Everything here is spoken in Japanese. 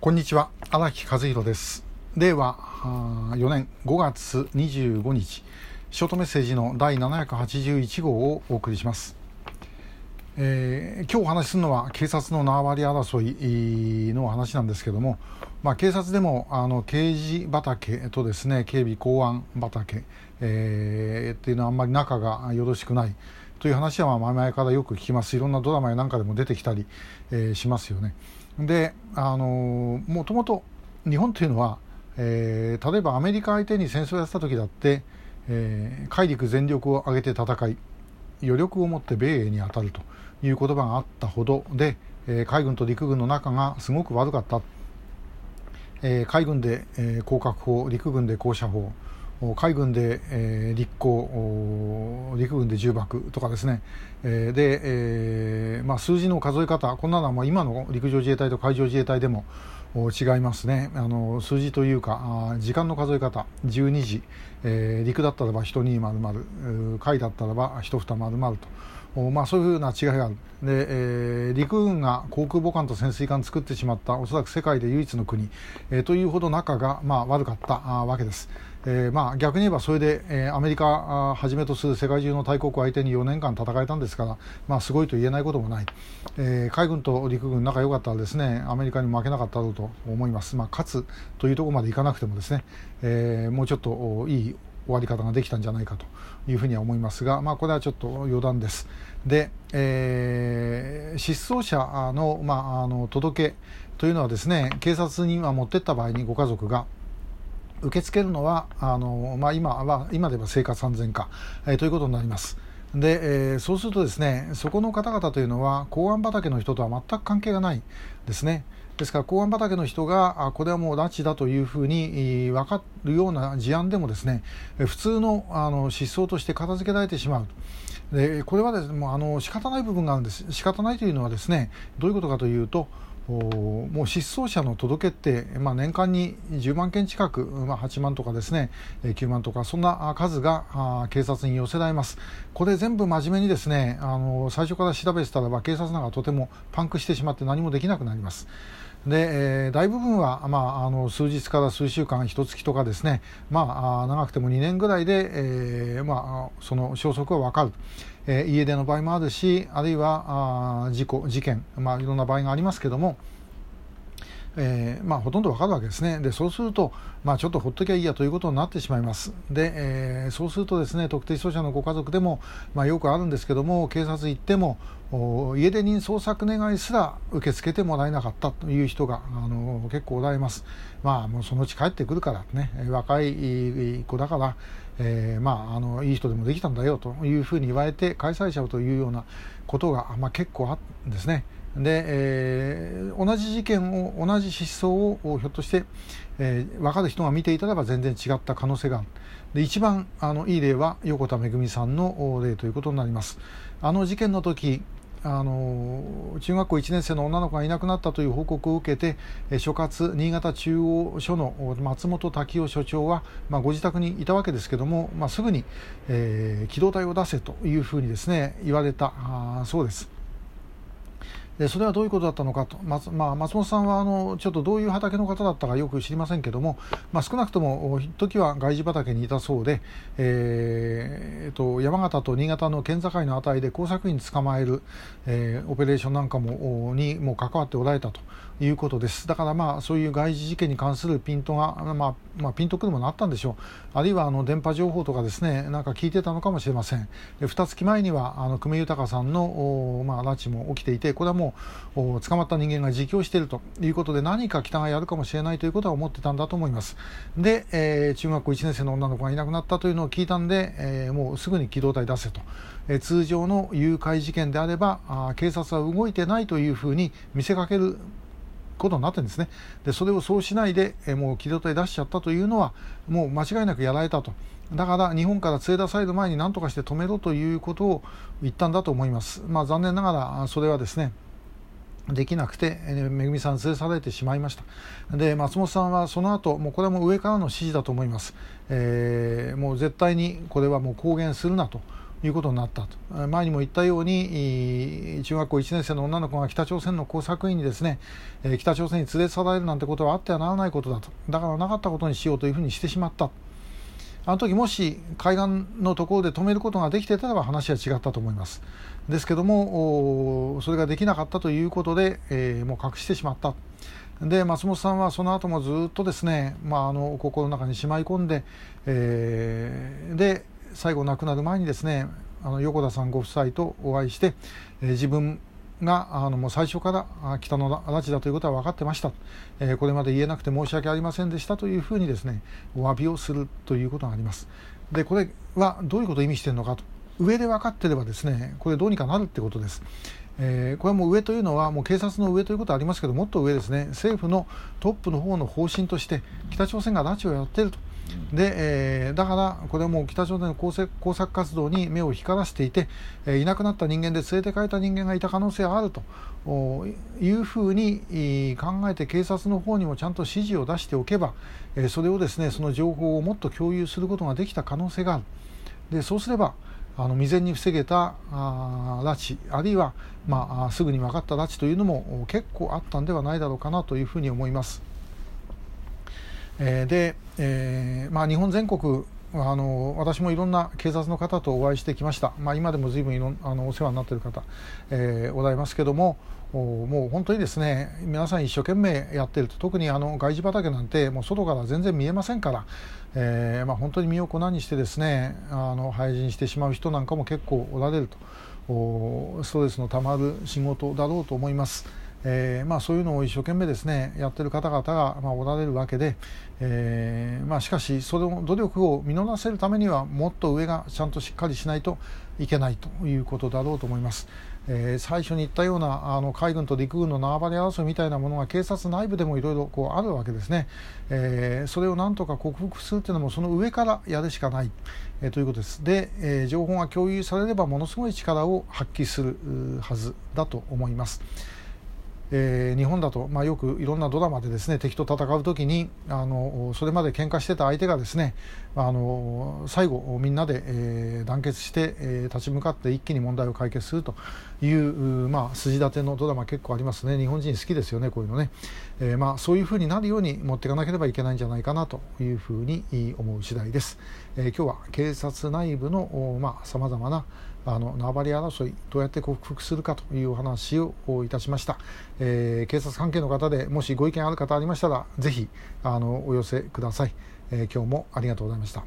こんにちは。荒木和弘です。令和4年5月25日ショートメッセージの第781号をお送りします、えー、今日お話しするのは警察の縄張り争いの話なんですけども、まあ、警察でもあの刑事畑とですね警備公安畑、えー、っていうのはあんまり仲がよろしくないという話は前々からよく聞きます。いろんなドラマやなんかでも出てきたり、えー、しますよね。であのもともと日本というのは、えー、例えばアメリカ相手に戦争をやってた時だって、えー、海陸全力を挙げて戦い余力を持って米英に当たるという言葉があったほどで、えー、海軍と陸軍の仲がすごく悪かった、えー、海軍で、えー、降格法陸軍で降車法海軍で、えー、立候陸軍で重爆とかですね、えー、で、えーまあ、数字の数え方こんなのはまあ今の陸上自衛隊と海上自衛隊でも違いますねあの数字というか時間の数え方12時、えー、陸だったらば1 2 0 0海だったらば1 2 0 0と。まあ、そういうふうな違いがある。で、えー、陸軍が航空母艦と潜水艦を作ってしまったおそらく世界で唯一の国、えー、というほど仲が、まあ、悪かったわけです。えーまあ、逆に言えばそれで、えー、アメリカはじめとする世界中の大国相手に4年間戦えたんですから、まあ、すごいと言えないこともない、えー、海軍と陸軍仲良かったらですねアメリカに負けなかったろうと思います、まあ、勝つというところまでいかなくてもですね、えー、もうちょっといい終わり方ができたんじゃないかというふうには思いますが、まあ、これはちょっと余談です。で、えー、失踪者の,、まあ、あの届けというのはですね警察には持ってった場合にご家族が受け付けるのはあの、まあ、今は今では生活安全課、えー、ということになります。で、えー、そうするとですねそこの方々というのは公安畑の人とは全く関係がないですね。ですから公安畑の人があこれはもう拉致だというふうに分かるような事案でもですね普通のあの失踪として片付けられてしまうでこれはですねもうあの仕方ない部分があるんです仕方ないというのはですねどういうことかというともう失踪者の届けって、まあ、年間に10万件近く、まあ、8万とかですね9万とかそんな数が警察に寄せられます。これ全部真面目にですねあの最初から調べてたらば警察なんかとてもパンクしてしまって何もできなくなります。で、大部分は、まあ、あの数日から数週間、一月とかですね、まあ、長くても2年ぐらいで、えーまあ、その消息は分かる、えー、家出の場合もあるし、あるいはあ事故、事件、まあ、いろんな場合がありますけども、えーまあ、ほとんどわかるわけですね。でそうすると、まあ、ちょっとほっときゃいいやということになってしまいます。で、えー、そうするとですね特定失踪者のご家族でも、まあ、よくあるんですけども警察行っても家出人捜索願いすら受け付けてもらえなかったという人があの結構おられます。まあ、もうそのうち帰ってくるからね若い子だから、えー、まあ、あのいい人でもできたんだよというふうに言われて開催者というようなことが、まあ、結構あるんですね。で、えー、同じ事件を同じ失踪をひょっとして、えー、分かる人が見ていたらば全然違った可能性があるで一番あのいい例は横田めぐみさんの例ということになりますあの事件の時あの中学校1年生の女の子がいなくなったという報告を受けて所轄新潟中央署の松本滝夫署長は、まあ、ご自宅にいたわけですけども、まあ、すぐに、えー、機動隊を出せというふうにですね言われたそうです。でそれはどういうことだったのかと、松まあ、松本さんはあのちょっとどういう畑の方だったかよく知りませんけども、まあ、少なくとも時は外事畑にいたそうで、えー、と山形と新潟の県境の辺りで工作員捕まえる、えー、オペレーションなんかもにも関わっておられたと。いうことです。だからまあそういう外事事件に関するピントが、まあまあ、ピントくるものあったんでしょう。あるいはあの電波情報とかですねなんか聞いてたのかもしれません。二月前にはあの久米豊さんの、まあ、拉致も起きていてこれはもう捕まった人間が自供しているということで何か北がやるかもしれないということは思ってたんだと思います。で、えー、中学校1年生の女の子がいなくなったというのを聞いたんで、えー、もうすぐに機動隊出せと、えー、通常の誘拐事件であればあ警察は動いてないというふうに見せかけることになってんですね。でそれをそうしないで、え、もう機動隊出しちゃったというのはもう間違いなくやられたと。だから日本から連れ出される前に何とかして止めろということを言ったんだと思います。まあ、残念ながらそれはですねできなくてえ、めぐみさん連れ去られてしまいました。で、松本さんはその後、もうこれも上からの指示だと思います。えー、もう絶対にこれはもう公言するなということになったと前にも言ったように中学校1年生の女の子が北朝鮮の工作員にですね北朝鮮に連れ去られるなんてことはあってはならないことだとだからなかったことにしようというふうにしてしまったあの時もし海岸のところで止めることができてたら話は違ったと思います。ですけどもそれができなかったということで、えー、もう隠してしまった。で松本さんはその後もずっとですね、まあ、あの心の中にしまい込んで、えー、で最後亡くなる前にですねあの横田さんご夫妻とお会いして、えー、自分があのもう最初から北の拉致だということは分かってました、えー、これまで言えなくて申し訳ありませんでしたというふうにですねお詫びをするということがあります。でこれはどういうことを意味しているのかと。上で分かっていればですねこれどうにかなるってことです。えー、これはもう上というのはもう警察の上ということはありますけどもっと上ですね政府のトップの方の方針として北朝鮮が拉致をやっていると。で、えー、だからこれも北朝鮮の工作工作活動に目を光らせていて、えー、いなくなった人間で連れて帰った人間がいた可能性があると。いうふうに考えて警察の方にもちゃんと指示を出しておけば、えー、それをですねその情報をもっと共有することができた可能性がある。でそうすればあの未然に防げたあ拉致あるいは、まあ、すぐに分かった拉致というのも結構あったんではないだろうかなというふうに思います。えー、で、えーまあ、日本全国あの私もいろんな警察の方とお会いしてきました、まあ、今でも随分いろあのお世話になっている方、えー、おられますけどももう本当にですね皆さん一生懸命やってると。特にあの外事畑なんてもう外から全然見えませんから、えーまあ、本当に身を粉にしてですねあの廃人してしまう人なんかも結構おられると。ストレスのたまる仕事だろうと思います。えーまあ、そういうのを一生懸命ですねやってる方々が、まあ、おられるわけで、えーまあ、しかしその努力を実らせるためにはもっと上がちゃんとしっかりしないといけないということだろうと思います。えー、最初に言ったようなあの海軍と陸軍の縄張り争いみたいなものが警察内部でもいろいろあるわけですね、えー、それをなんとか克服するというのもその上からやるしかない、えー、ということですで、えー、情報が共有されればものすごい力を発揮するはずだと思います。えー、日本だと、まあ、よくいろんなドラマでですね敵と戦う時にあのそれまで喧嘩してた相手がですねあの最後みんなで、えー、団結して、えー、立ち向かって一気に問題を解決するという、まあ、筋立てのドラマ結構ありますね。日本人好きですよねこういうのね、えーまあ、そういうふうになるように持っていかなければいけないんじゃないかなというふうに思う次第です、えー、今日は警察内部のさまざ、まなあの縄張り争いどうやって克服するかというお話をいたしました、えー、警察関係の方でもしご意見ある方ありましたらぜひあのお寄せください、えー、今日もありがとうございました。